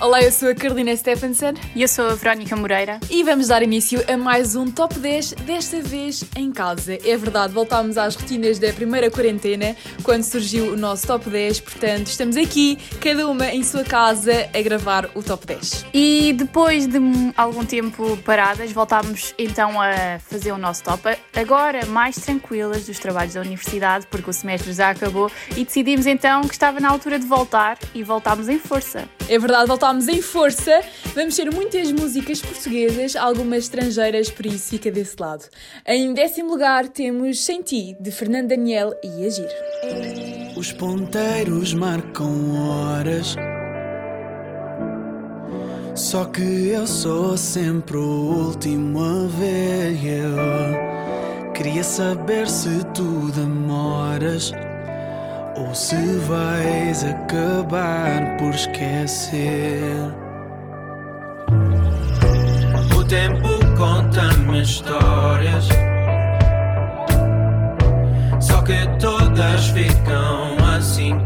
Olá, eu sou a Carolina Stephenson E eu sou a Verónica Moreira. e vamos dar início a mais um Top 10, desta vez em casa. É verdade, voltámos às rotinas da primeira quarentena, quando surgiu o nosso Top 10, portanto, estamos aqui, cada uma em sua casa, a gravar o Top 10. E depois de algum tempo paradas, voltámos então a fazer o nosso top. Agora mais tranquilas dos trabalhos da universidade, porque o semestre já acabou e decidimos então que estava na altura de voltar e voltámos em força. É verdade, voltámos em força. Vamos ter muitas músicas portuguesas, algumas estrangeiras, por isso fica desse lado. Em décimo lugar temos Sem Ti, de Fernando Daniel e Agir. Os ponteiros marcam horas. Só que eu sou sempre o último a ver. Eu queria saber se tu demoras ou se vais acabar por esquecer. O tempo conta-me histórias. Só que todas ficam assim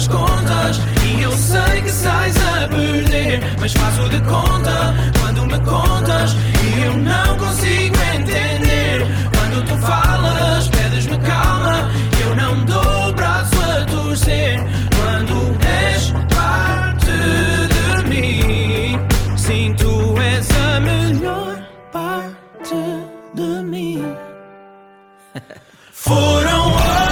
as contas. E eu sei que sais a perder. Mas faço de conta quando me contas. E eu não consigo entender. Quando tu falas, pedes-me calma. Eu não dou o braço a torcer. Quando és parte de mim, sim, tu és a melhor parte de mim. Foram horas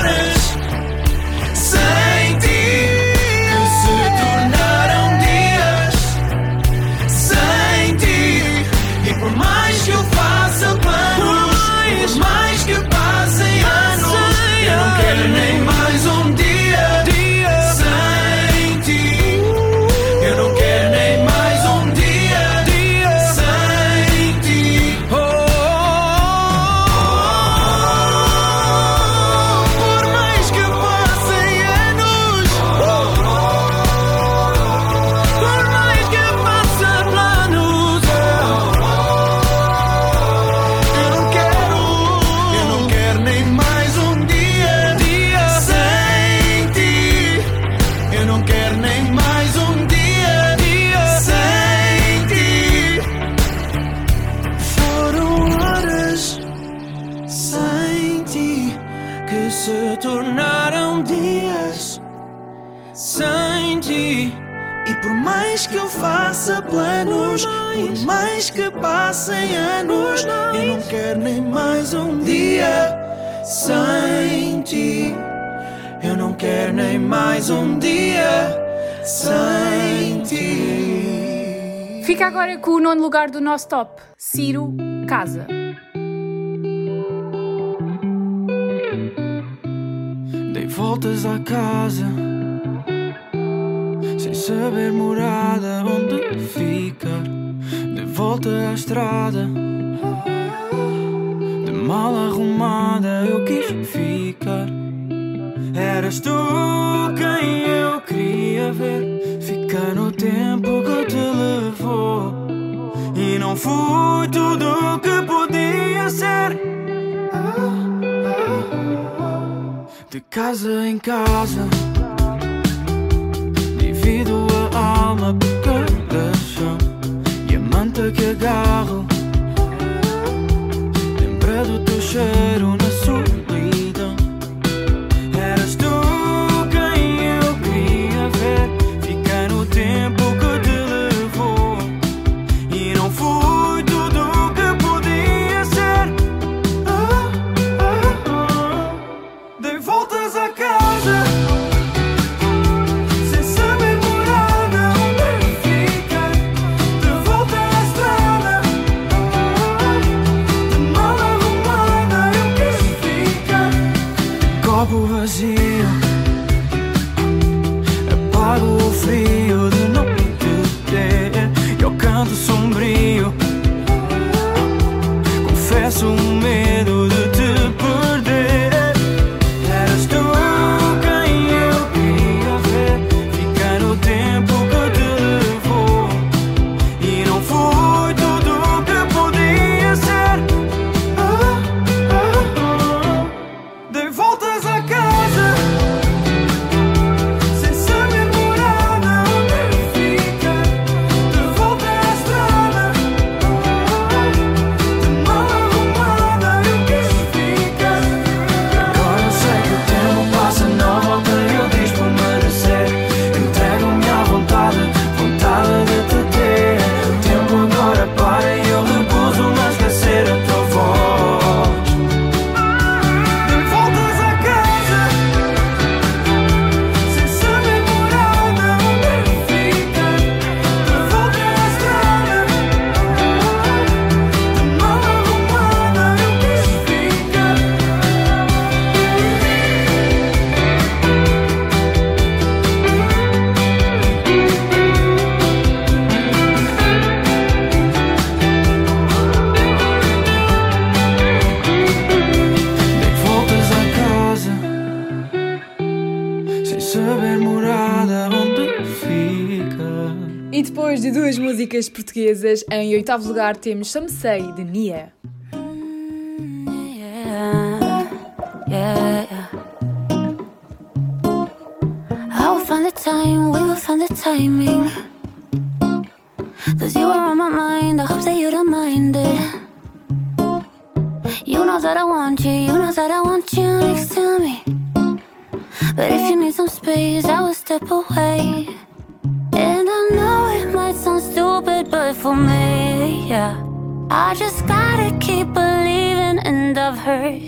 com o nono lugar do nosso top: Ciro Casa. Dei voltas à casa Sem saber morada onde ficar De volta à estrada De mal arrumada eu quis ficar. Eras tu quem eu queria ver Ficar no tempo que te levou não fui tudo o que podia ser. De casa em casa, divido a alma por cada chão e a manta que agarro. Lembra do teu cheiro na sua. Portuguesas, em oitavo lugar temos Say, de Nia. Timing. Cause you are on my mind, I hope that you don't mind. You know that I want you, you know that I want you next to me. But if you need some space, I will step away. But for me, yeah. I just gotta keep believing, and I've heard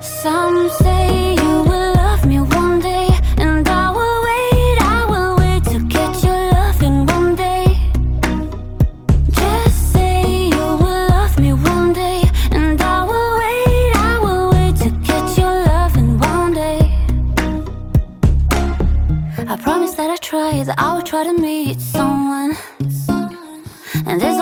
some say you will love me one day, and I will wait, I will wait to get your loving one day. Just say you will love me one day, and I will wait, I will wait to get your loving one day. I promise that I try, that I will try to meet someone.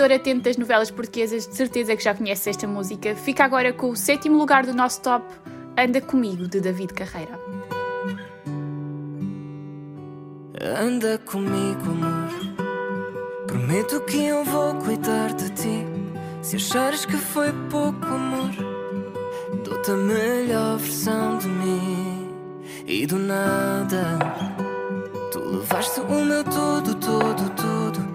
seguidor atento das novelas portuguesas, de certeza que já conheces esta música. Fica agora com o sétimo lugar do nosso top, Anda Comigo, de David Carreira. Anda comigo, amor. Prometo que eu vou cuidar de ti. Se achares que foi pouco amor, dou-te a melhor versão de mim. E do nada, tu levaste o meu tudo, tudo, tudo.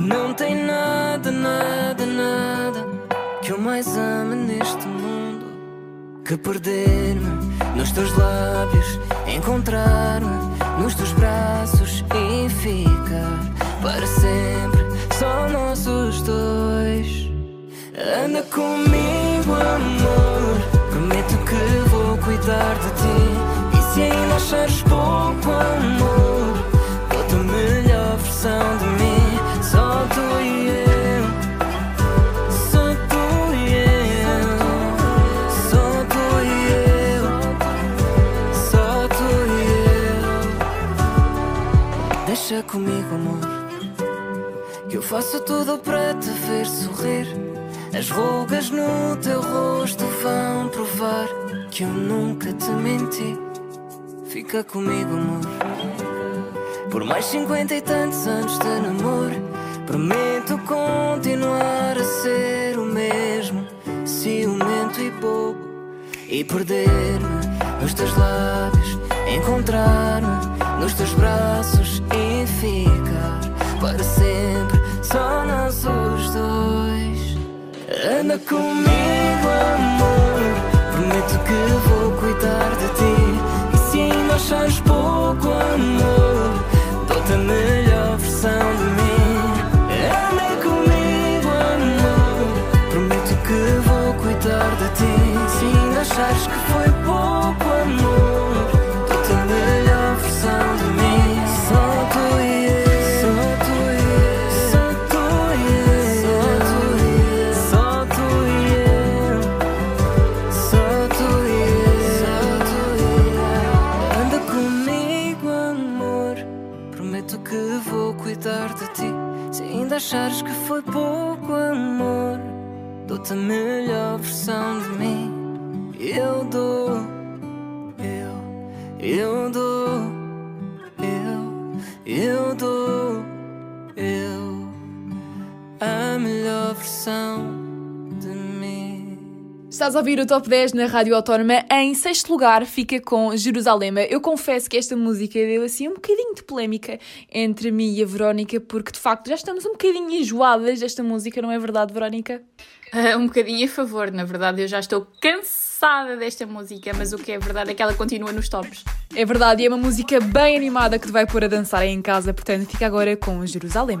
Não tem nada, nada, nada que eu mais ame neste mundo. que perder-me nos teus lábios, encontrar-me nos teus braços e ficar para sempre só nossos dois. Anda comigo, amor. Prometo que vou cuidar de ti. E se ainda achares pouco amor, Amor. Que eu faço tudo para te ver sorrir. As rugas no teu rosto vão provar que eu nunca te menti. Fica comigo, amor. Por mais cinquenta e tantos anos de namoro, prometo continuar a ser o mesmo, ciumento e bobo. E perder-me nos teus lábios, encontrar-me nos teus braços para sempre só nós os dois. Anda comigo, amor. Prometo que vou cuidar de dou-te a Estás a ouvir o Top 10 na Rádio Autónoma. Em sexto lugar fica com Jerusalém. Eu confesso que esta música deu assim um bocadinho de polémica entre mim e a Verónica, porque de facto já estamos um bocadinho enjoadas desta música, não é verdade, Verónica? Ah, um bocadinho a favor, na verdade, eu já estou cansada desta música, mas o que é verdade é que ela continua nos tops. É verdade, e é uma música bem animada que te vai pôr a dançar aí em casa, portanto fica agora com Jerusalém.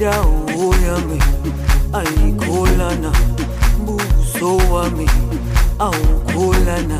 dawo yami ayikholana buso wami awukholana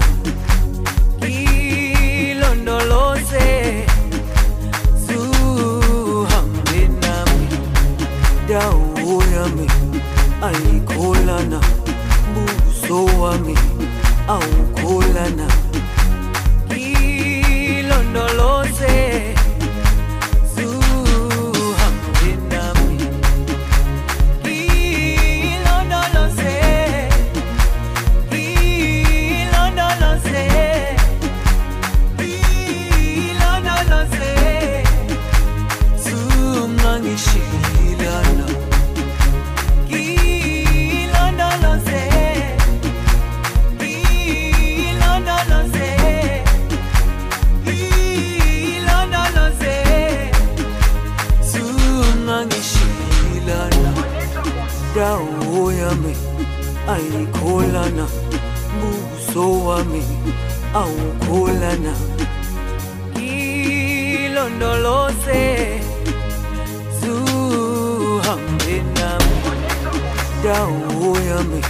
dawo yami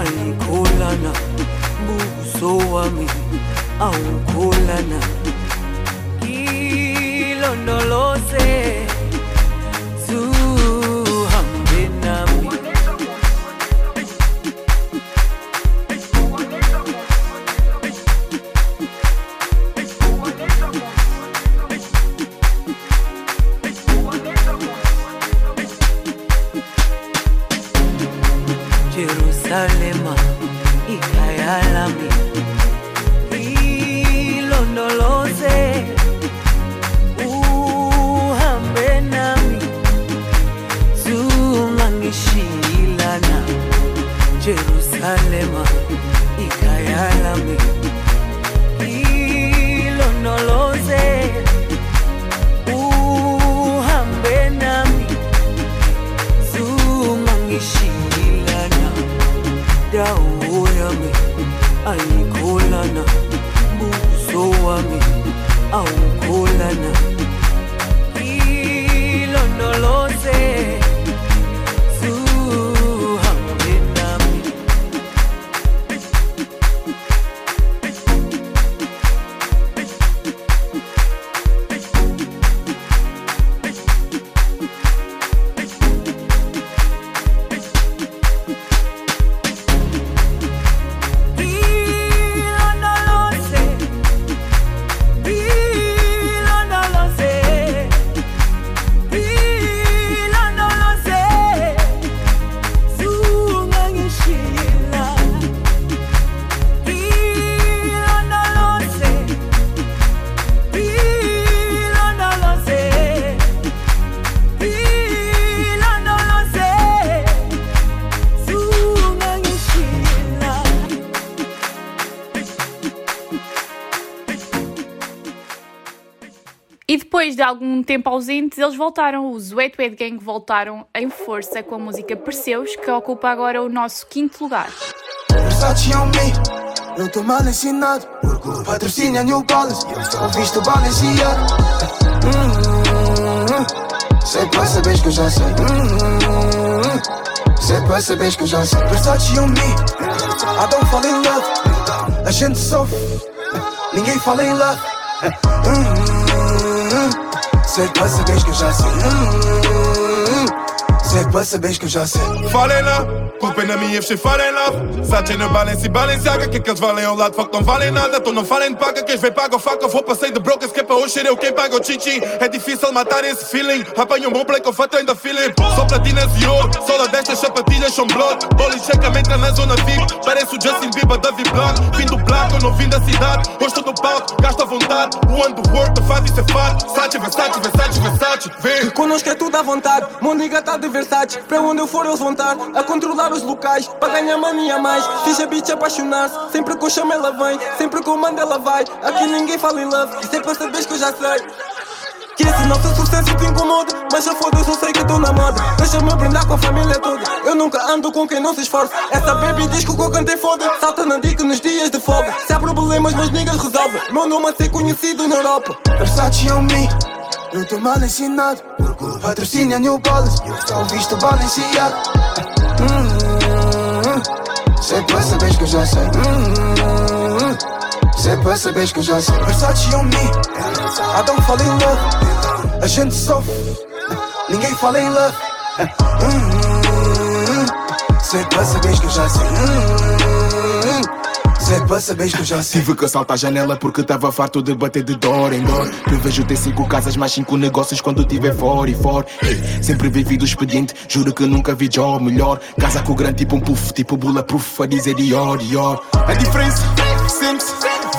ayikholana buso wami awukholana ilondoloze ayikholana buso wami awukholana. Ilondoloza depois de algum tempo ausentes, eles voltaram. Os Wet Wet Gang voltaram em força com a música Perseus, que ocupa agora o nosso quinto lugar. Patrocínio eu visto Balenciaga. Hum, Sei pra saber que eu já sei. Hum, Sei pra saber que eu já sei. A gente sofre, ninguém fala em love. Hum, Sei pra saber que já sei. Sei pra saber que eu já sei. Lá, culpa na minha, falem lá. Sache na balance e Balenciaga, que que eles valem ao lado, fuck, não valem nada. Tu não falem de paga, quem vem paga o faca. Vou passei de brokers, que é para hoje ser eu quem paga o chichi. É difícil matar esse feeling. Apanho um bom play com fato ainda feeling. Só platinas e ouro, só destas sapatilhas são blood. Bola checa entra na zona VIP. Parece o Justin Bieber da Blanc. Vim do Black, eu não vim da cidade. Hoje tô no palco, gasto à vontade. O underworld, faz isso é fato. Sache, Versace, Versace, Versace. Vem. Connosco é tudo à vontade, Mondiga tá de Versace Para onde eu for eles vão estar A controlar os locais, para ganhar money a mais. A bitch apaixonar-se, sempre que eu chamo ela vem. Sempre que eu mando ela vai. Aqui ninguém fala em love, isso é para saberes que eu já sei que esse nosso sucesso te incomoda Mas já foda-se, eu sei que tô na moda. Deixa-me brindar com a família toda. Eu nunca ando com quem não se esforça. Essa baby diz que o que eu cantei foda. Salta na dica nos dias de folga. Se há problemas, meus niggas resolvem Meu nome a ser conhecido na Europa. Versace on me Não tô mal ensinado Patrocínio New Balance Só visto Balenciaga Hum, Sei pra que eu já sei Hum, pra saberes que eu já sei Versace on me don't fall in love A gente sofre Ninguém fala em love Hum, pra saberes que eu já sei Sei pra saberes que eu já sei Tive que saltar a janela porque tava farto de bater de dor em dor. Prevejo ter cinco casas, mais cinco negócios quando tiver fora e fora. Ei, sempre vivi do expediente, juro que nunca vi job melhor. Casa com grande tipo um puff, tipo bulletproof, a dizer Dior, Dior. A diferença, Sims,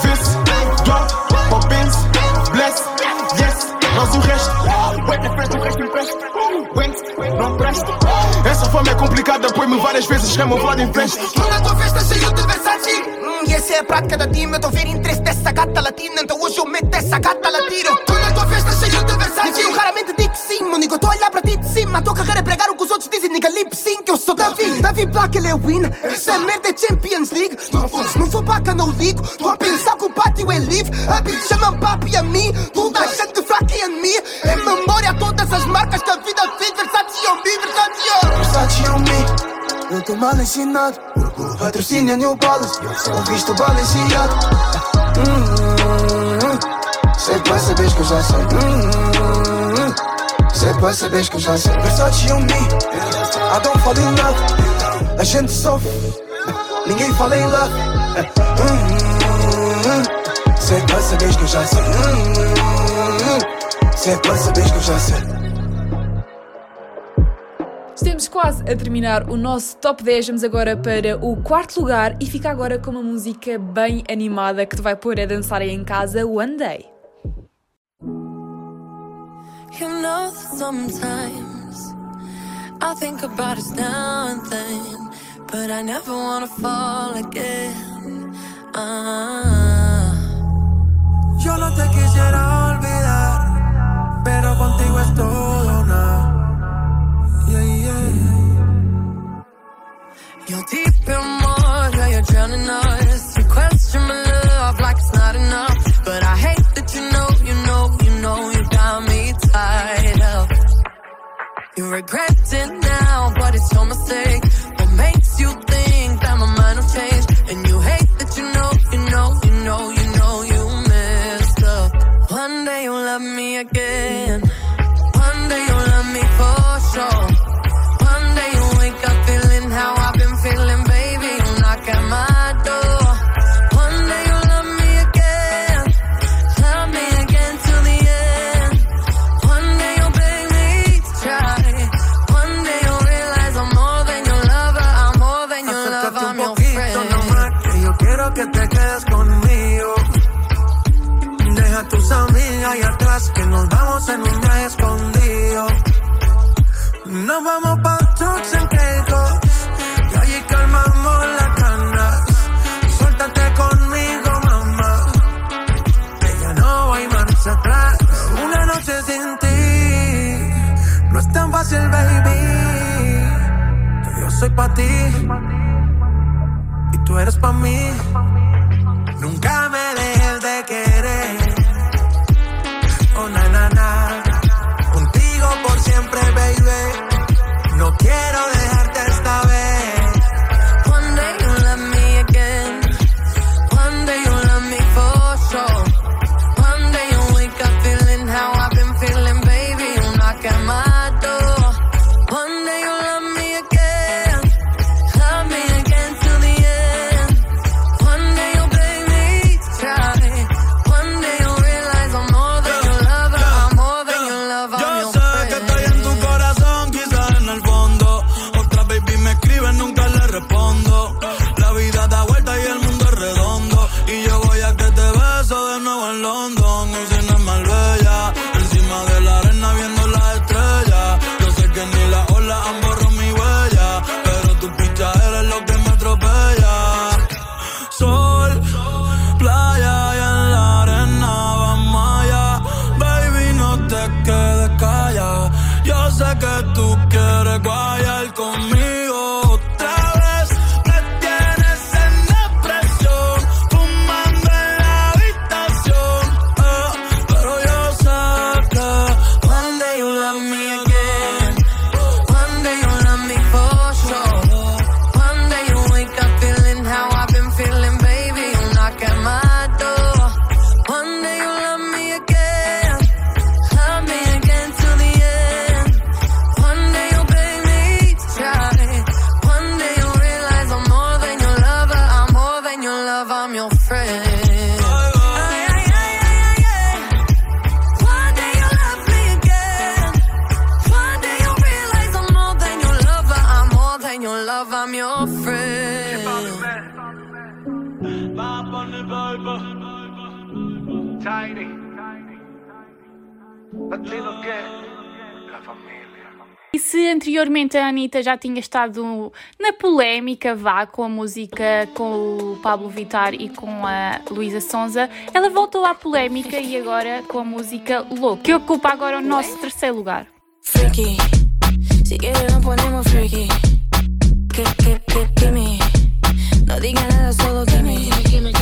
Vince, Drop, Poppins, Bless, Yes, nós o resto. Wait, the frente, o resto empresta. Went, não presta. Essa fama é complicada, põe-me várias vezes, camuflado em frente. Tu na tua festa cheio de Versace hum, E essa é a prática da time Eu tô a ver interesse dessa gata latina Então hoje eu meto essa gata latino Tu na tua festa cheio de Versace Eu raramente digo que sim, meu nigga tô a olhar para ti de cima A tua carreira é pregar o que os outros dizem Nigga lip sync, eu sou Davi Davi Black, ele é win Essa merda é Champions League. Se não for baca, não ligo Tô a pensar que o pátio é livre A bitch chama papi a mim Toda a gente fraca em mim Em memória todas as marcas que a vida fez Versace on me, Versace on Versace on me Não tô mal ensinado Patrocínio New Balance. Só visto Balenciaga Hum, Sei pra saberes que eu já sei. Hum, Sei pra saberes que eu já sei. Versace on me I don't fall in love. A gente sofre Ninguém fala em love. Hum, Sei pra saberes que eu já sei. Hum, Sei pra saberes que eu já sei Estamos quase a terminar o nosso top 10. Vamos agora para o quarto lugar e fica agora com uma música bem animada que te vai pôr a dançar aí em casa One Day. You know that sometimes I think about us now and then, but I never wanna fall again. Ah. Yo no te quisiera olvidar, pero contigo es todo You're deep in water, you're drowning us. You question my love like it's not enough. But I hate that you know, you know, you know, you got me tied up. You regret it now, but it's your mistake. Anteriormente a Anitta já tinha estado na polémica, vá, com a música com o Pablo Vitar e com a Luísa Sonza. Ela voltou à polémica e agora com a música Louco, que ocupa agora o nosso terceiro lugar. Freaky. Ponemos freaky. Que, que, que, que me. No diga nada, solo que me.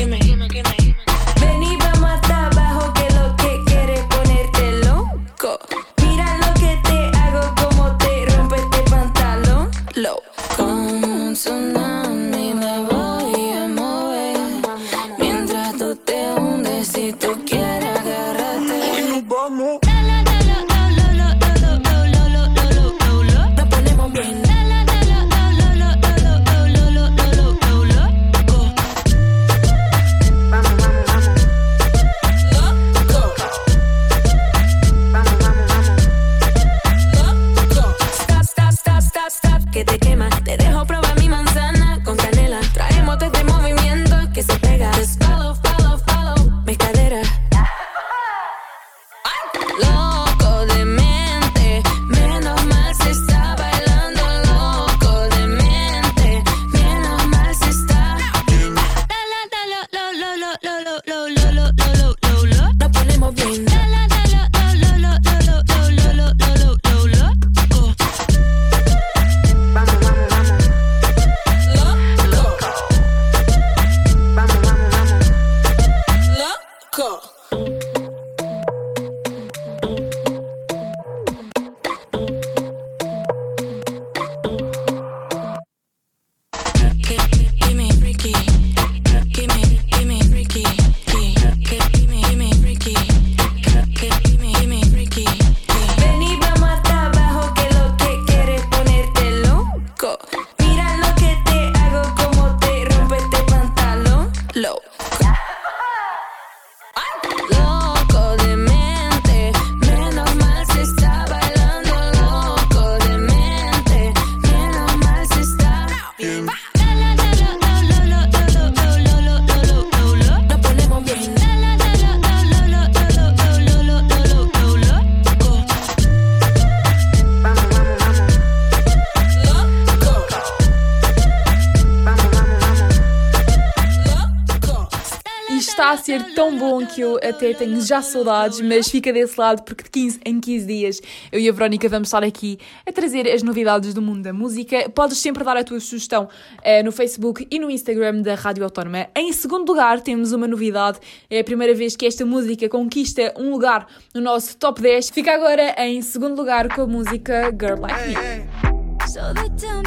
Ser tão bom que eu até tenho já saudades, mas fica desse lado porque de 15 em 15 dias eu e a Verónica vamos estar aqui a trazer as novidades do mundo da música. Podes sempre dar a tua sugestão eh, no Facebook e no Instagram da Rádio Autónoma. Em segundo lugar, temos uma novidade. É a primeira vez que esta música conquista um lugar no nosso top 10. Fica agora em segundo lugar com a música Girl Like Me. So they tell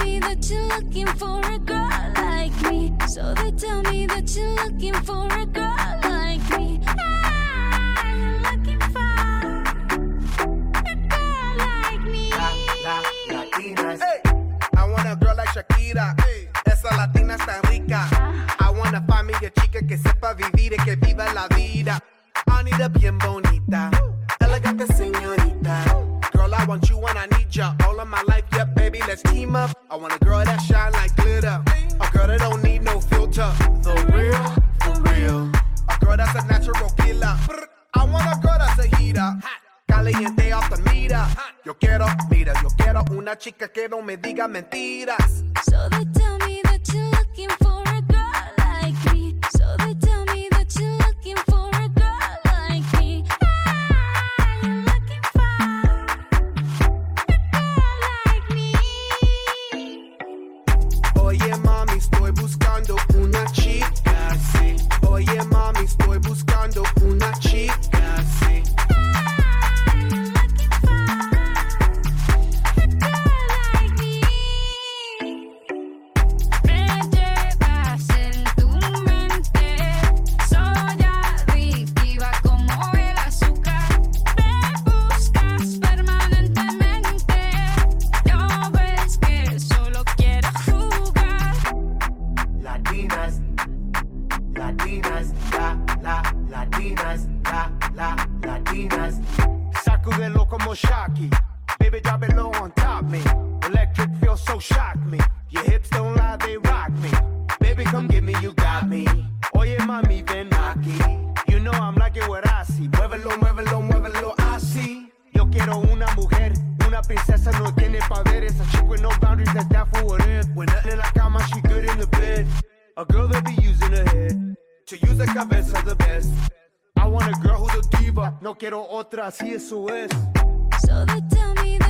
So they tell me that you're looking for a girl like me. Ah, you're looking for a girl like me. Latinas. I want a girl like Shakira. Hey. Esa latina está rica. I want a familia chica que sepa vivir y que viva la vida. Anita bien bonita. Elegante señorita. Girl, I want you when I need ya. All of my life, yeah, baby, let's team up. I want a girl that shine quiero, mira, yo quiero una chica que no me diga mentiras. So they tell me that you're I want a girl who's a diva, no quiero otra, así eso es. So they tell me that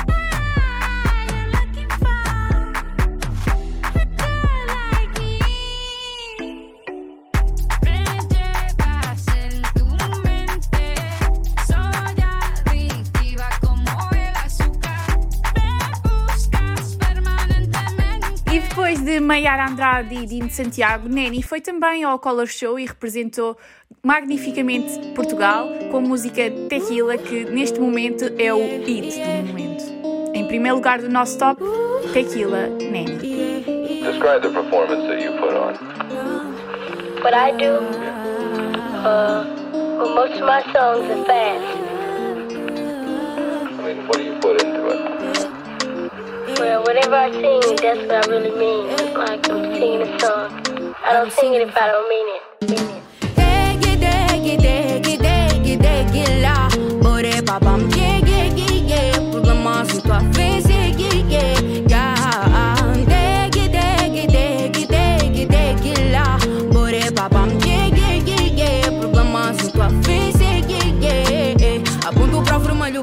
Maiara Andrade e Dino Santiago, Neni foi também ao Color Show e representou magnificamente Portugal com a música Tequila, que neste momento é o hit do momento. Em primeiro lugar do nosso top, Tequila, Neni. Describe the performance that you put on. What I do, uh, well, most of my songs are fast. Whenever I sing, that's what I really mean. It's like I'm singing a song. I don't sing it if I don't mean it. Mean it.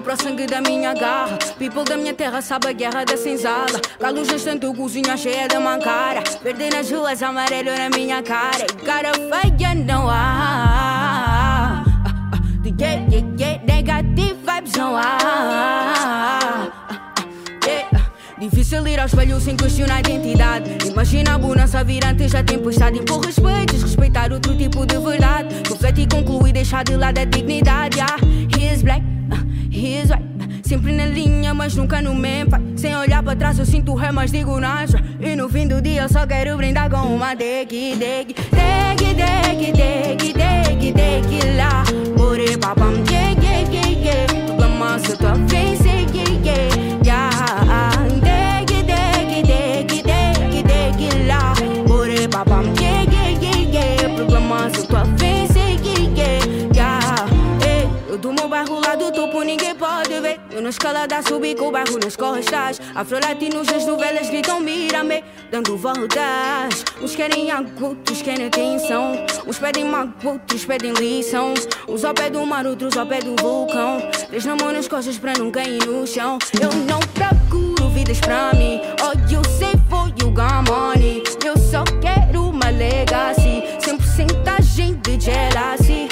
Para sangue da minha garra. People da minha terra sabe a guerra da senzala. Galo gestante, cozinha cheia de mancara. Verde nas ruas, amarelo na minha cara. E cara feia não há. Yeah, yeah, yeah, negative vibes não há. Yeah. Difícil ir ao espelho sem questionar a identidade. Imagina a bonança vir antes da tempestade. Impor respeito, desrespeitar outro tipo de verdade. Refletir, concluir, deixar de lado a dignidade. Yeah. He is black, he is white. Sempre na linha, mas nunca no mempa. Sem olhar para trás, eu sinto ré, mas digo nada. E no fim do dia, eu só quero brindar com uma deg, deg, deg, deg, deg, deg, deg, lá. Bore papam, yeah, yeah, yeah, yeah. Problema se tua face, yeah, yeah, yeah. Deg, deg, deg, deg, deg, lá. Bore papam, yeah, yeah, yeah, yeah. Problema se tua face, topo, ninguém pode ver. Eu na escalada subi com o bairro nas costas. Afro-latinos nas novelas gritam mira-me, dando voltas. Uns querem outros querem atenção. Uns pedem outros pedem lição. Uns ao pé do mar, outros ao pé do vulcão. Três na mão nas costas pra não cair no chão. Eu não procuro vidas pra mim. All you say for you got money. Eu só quero uma legacy. Sem porcentagem de jealousy.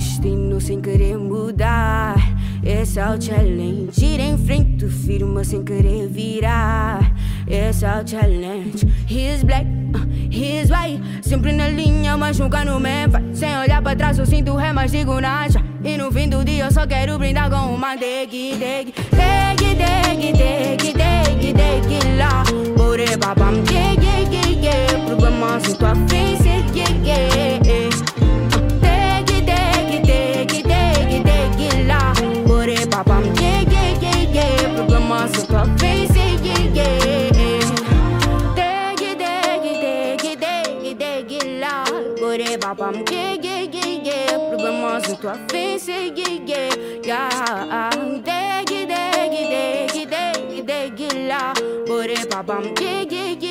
Destino sem querer mudar. Esse é o challenge. Ir em frente, firma sem querer virar. Esse é o challenge. He's black, uh, he's white. Sempre na linha, mas nunca no mempa. Sem olhar pra trás, eu sinto ré, mas digo nada. E no fim do dia, eu só quero brindar com uma deg, deg. Deg, deg, deg, deg, deg, lá. Bore babam, yeah, yeah, yeah. Problema sem tua face, yeah, yeah, Bore babam, yeah, yeah, yeah, yeah. Problema sem tua face, yeah, yeah, yeah. Deg, deg, deg, deg, deg, lá. Bore babam, yeah, yeah, yeah, yeah. Problema sem tua face, yeah, yeah, yeah. Deg, deg, deg, deg, deg, lá. Bore babam, yeah, yeah, yeah, yeah. Problema sem tua face, yeah, yeah, yeah.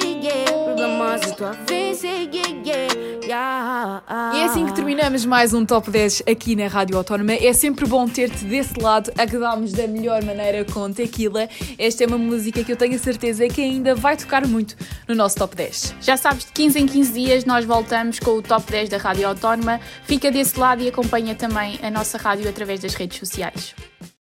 E é assim que terminamos mais um Top 10 aqui na Rádio Autónoma. É sempre bom ter-te desse lado. Acabámos da melhor maneira com Tequila. Esta é uma música que eu tenho a certeza que ainda vai tocar muito no nosso Top 10. Já sabes, de 15 em 15 dias nós voltamos com o Top 10 da Rádio Autónoma. Fica desse lado e acompanha também a nossa rádio através das redes sociais.